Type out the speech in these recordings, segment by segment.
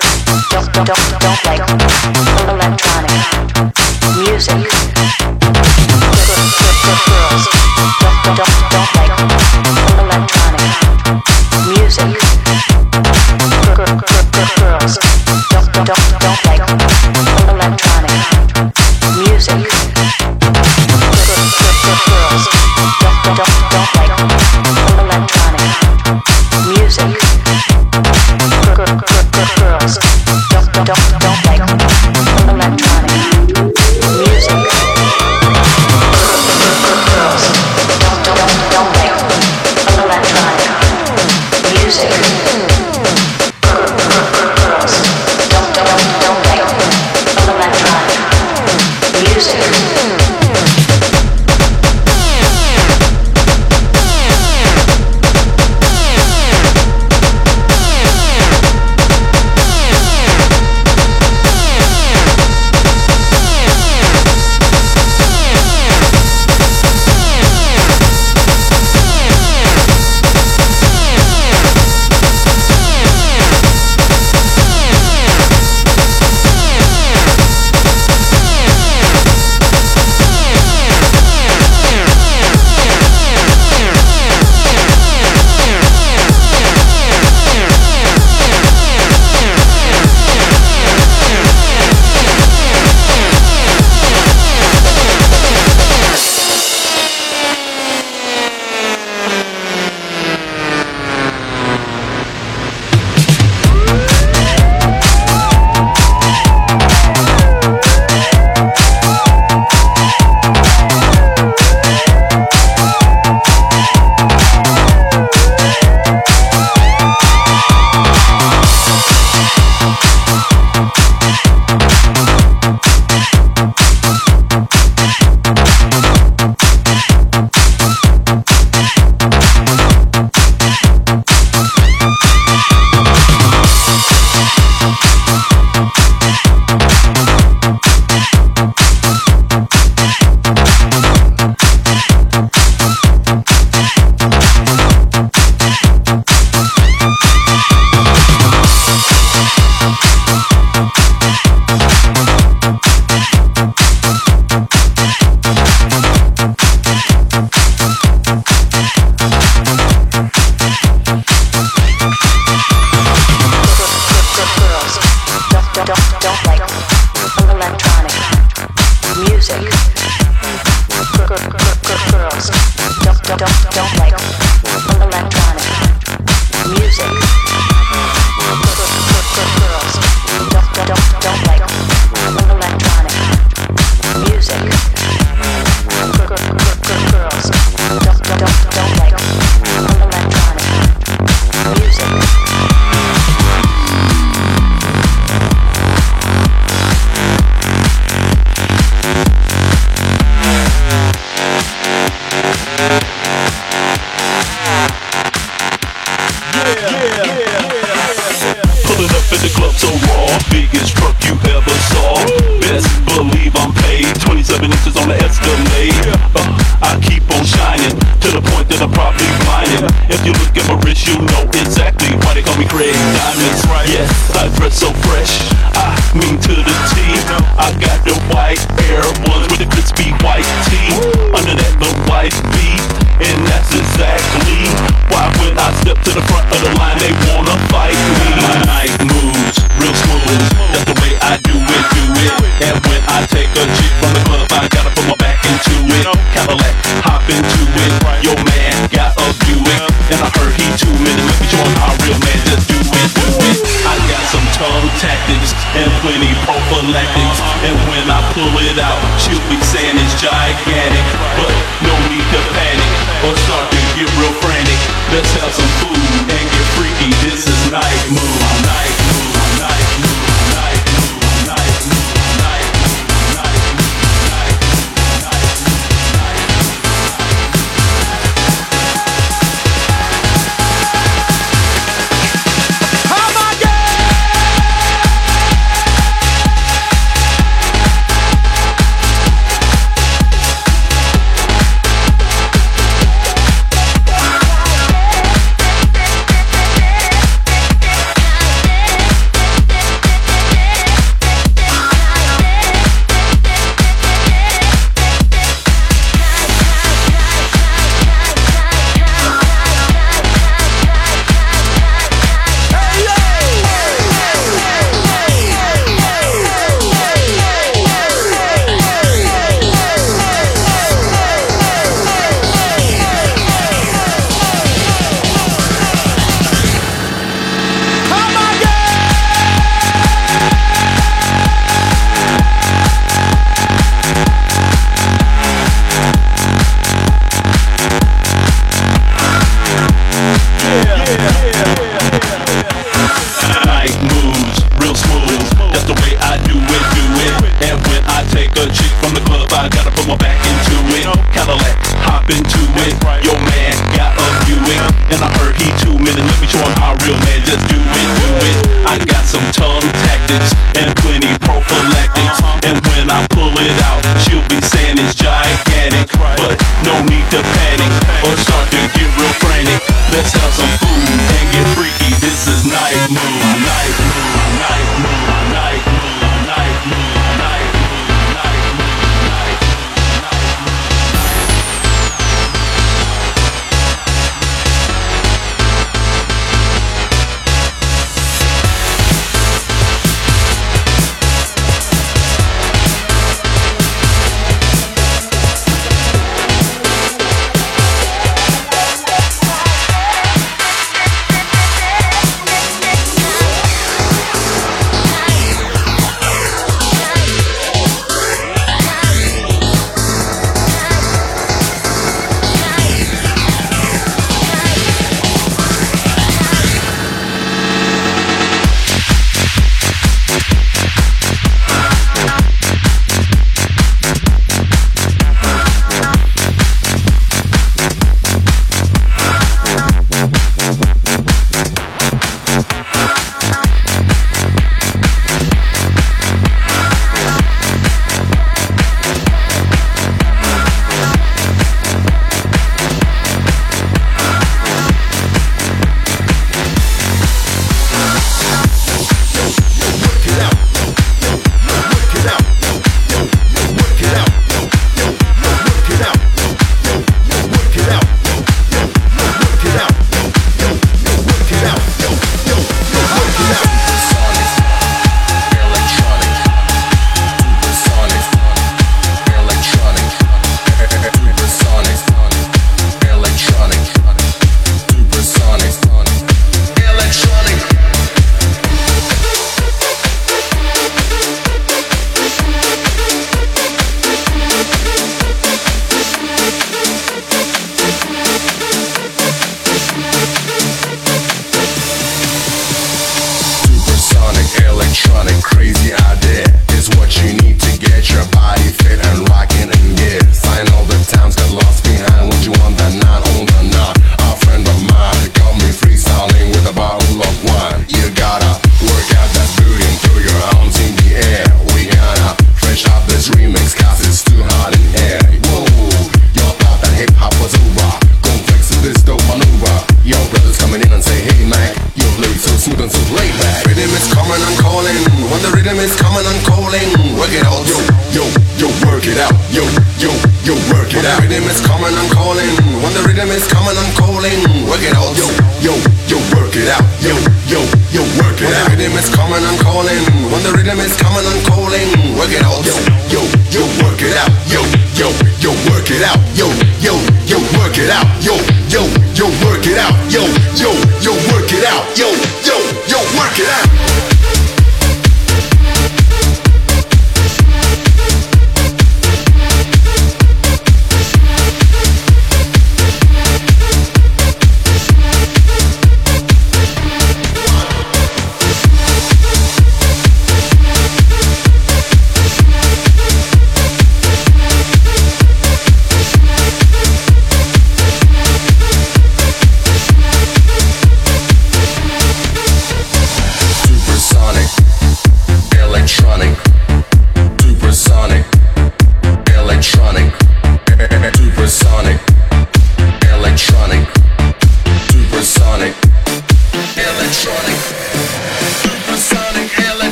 don't, don't, don't like electronic music. Girls, don't, don't, don't like electronic music. Girls, don't, don't, don't like. that it out. She'll be saying it's gigantic, but no need to panic.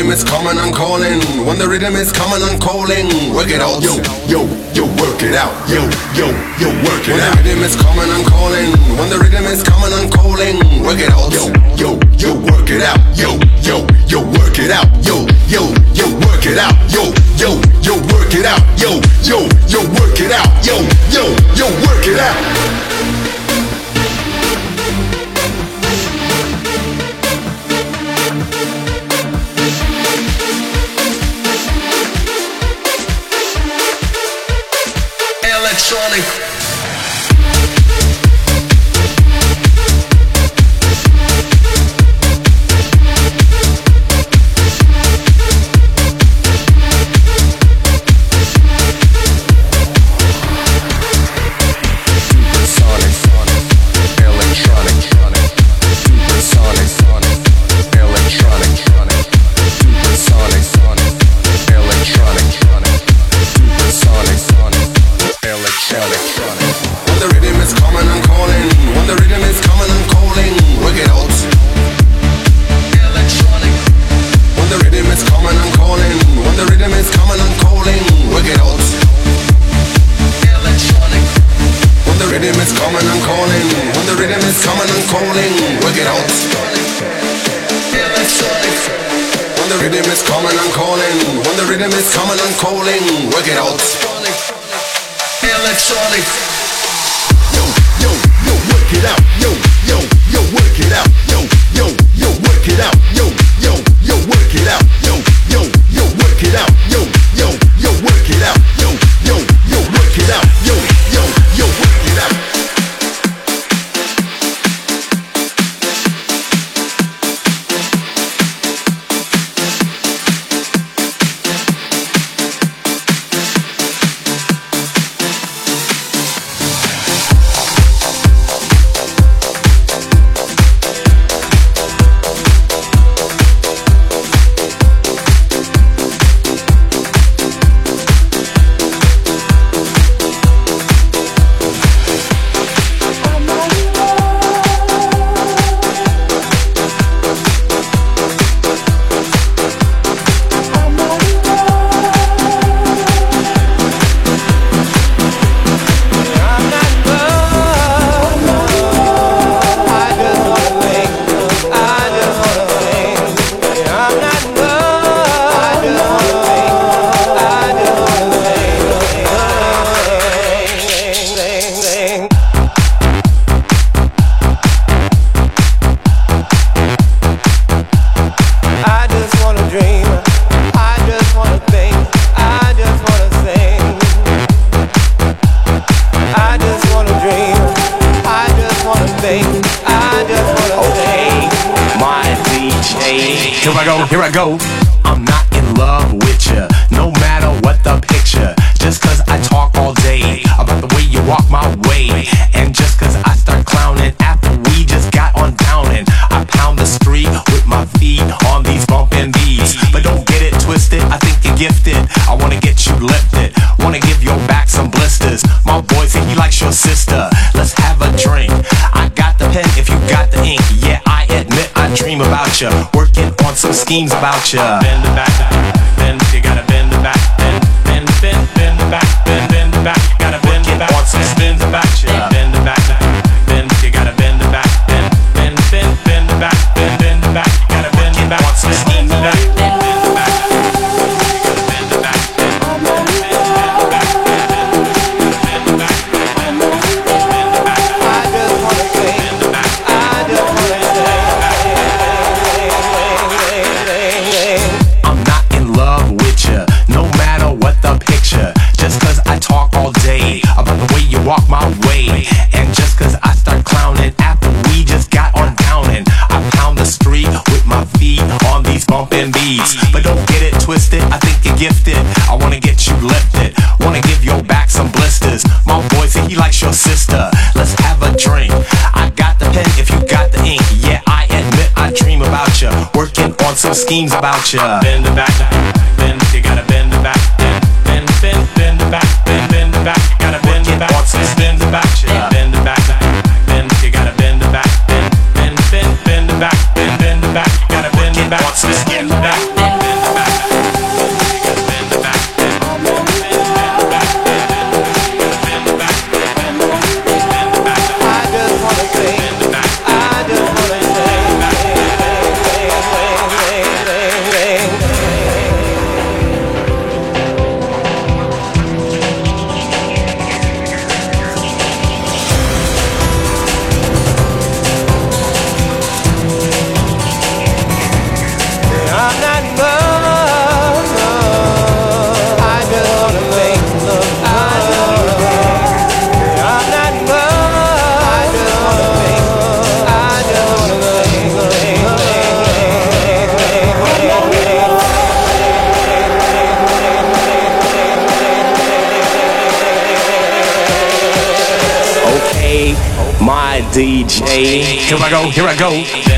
rhythm is coming, I'm calling. When the rhythm is coming, I'm calling. Work it out, yo, yo, yo, work it out, yo, yo, yo, work it when out. When the rhythm is coming, I'm calling. When the rhythm is coming, I'm calling. Work it out, yo, yo, yo, work it out, yo, yo, yo, work it out, yo, yo, yo, work it out, yo, yo, yo, work it out, yo, yo, yo, work it out, yo, yo, yo, work it out. life. rhythm is coming, and calling. When the rhythm is coming, and calling. Work it out. Electronic. Yo, yo, yo, work it out. Yo, yo, yo, work it out. Yo, yo, yo, work it out. Yo, yo, yo, work it out. Yo, yo, yo, work it out. Yo, yo, yo, work it out. gifted. I wanna get you lifted. Wanna give your back some blisters. My boy think he likes your sister. Let's have a drink. I got the pen if you got the ink. Yeah, I admit I dream about ya. Working on some schemes about ya. Bend the back. But don't get it twisted, I think you're gifted. I wanna get you lifted, wanna give your back some blisters. My boy said he likes your sister. Let's have a drink. I got the pen if you got the ink. Yeah, I admit I dream about ya, working on some schemes about ya. Bend the back. DJ. Here I go, here I go.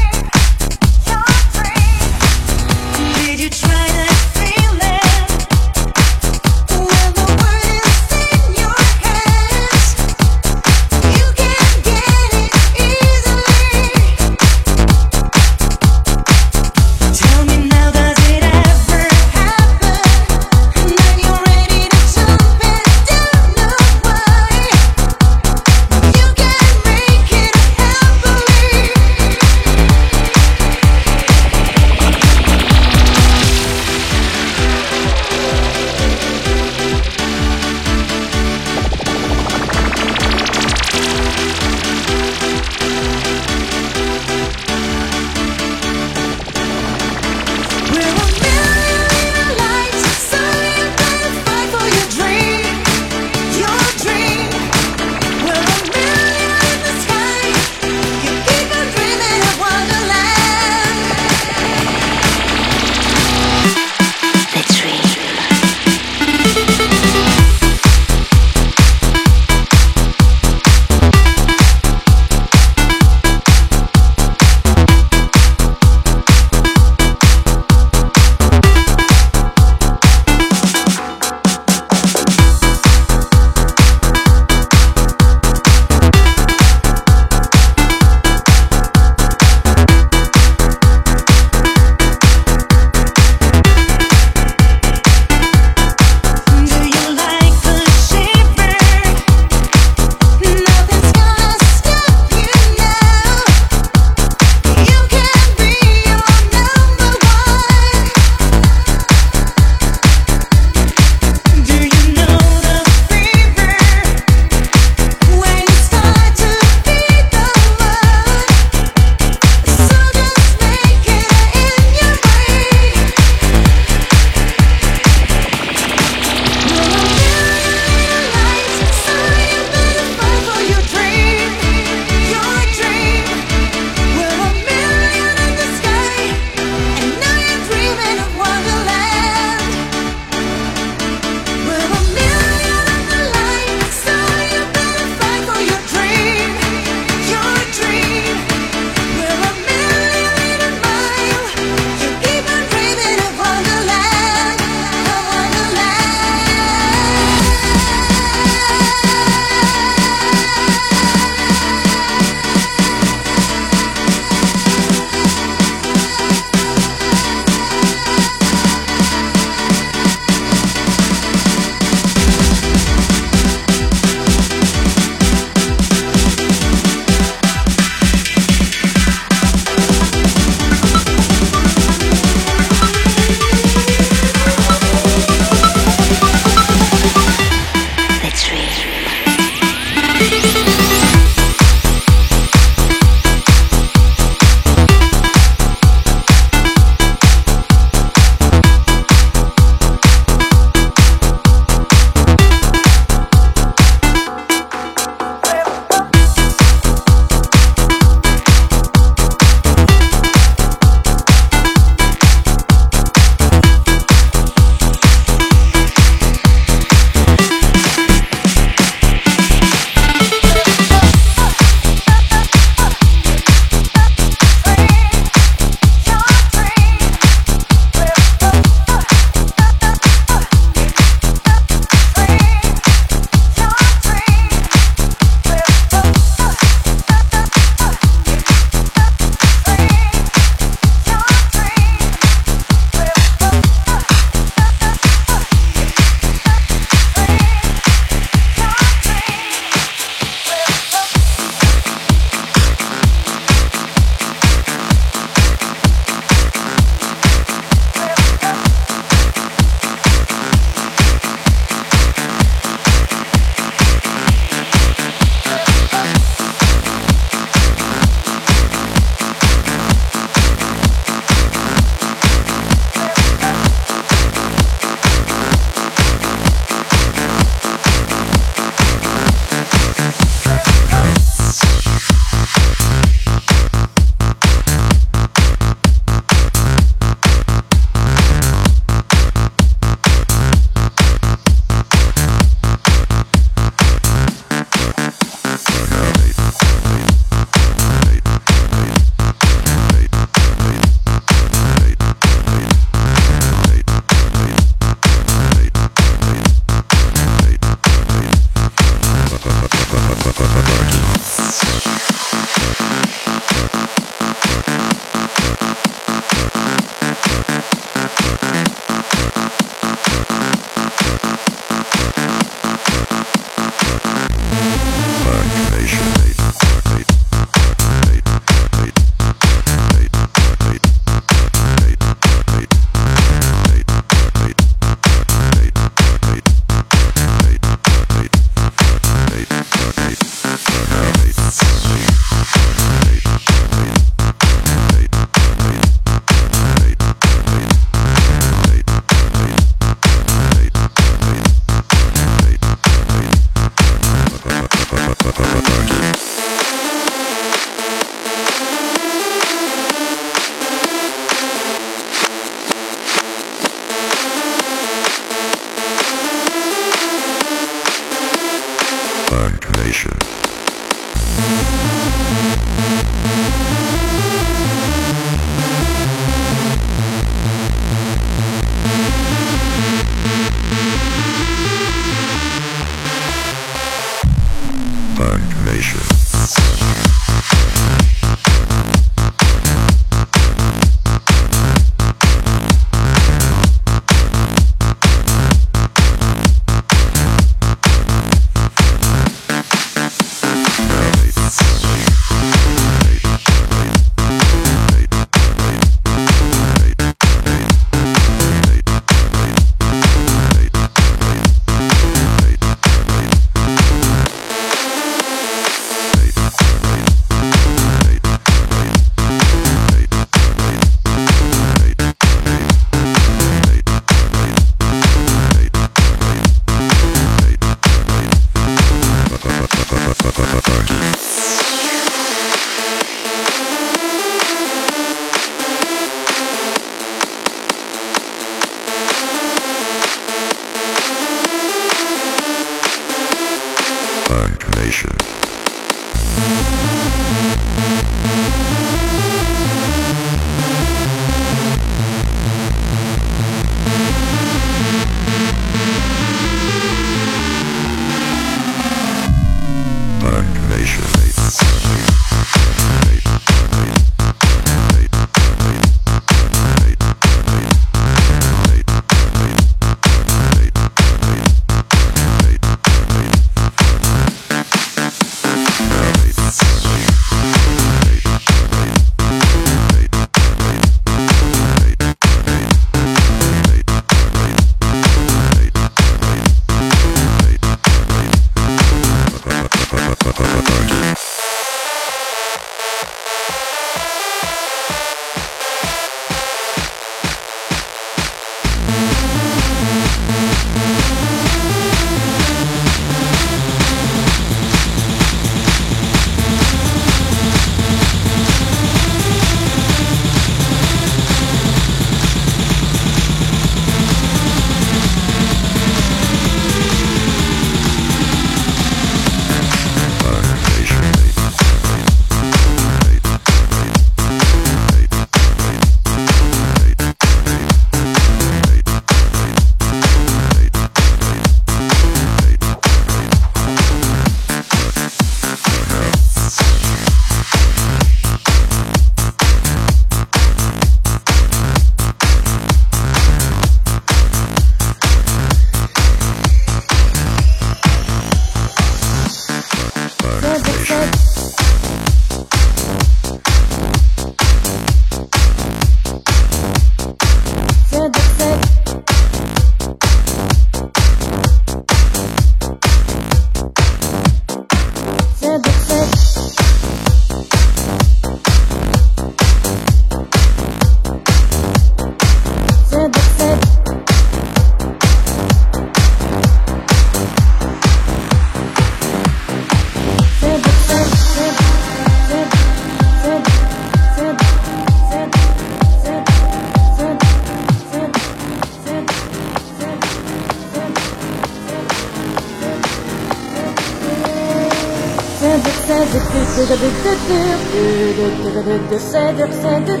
صادق صادق صادق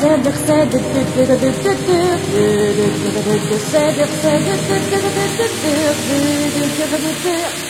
صادق صادق صادق صادق صادق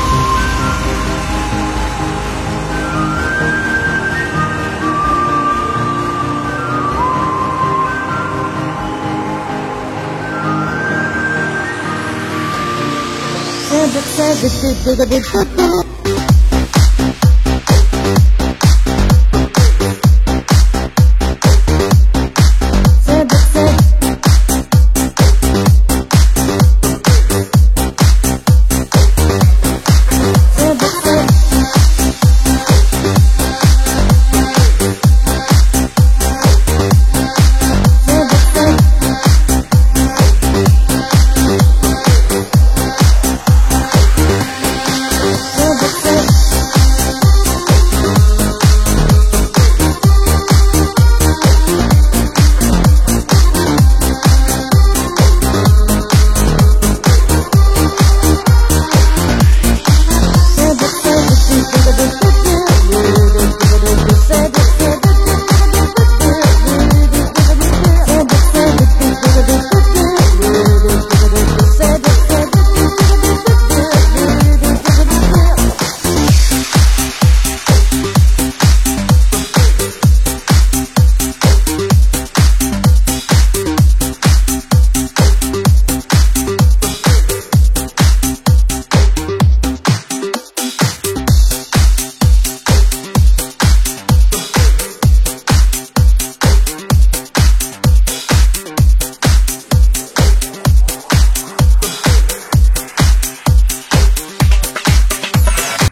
magic says it's good for the good.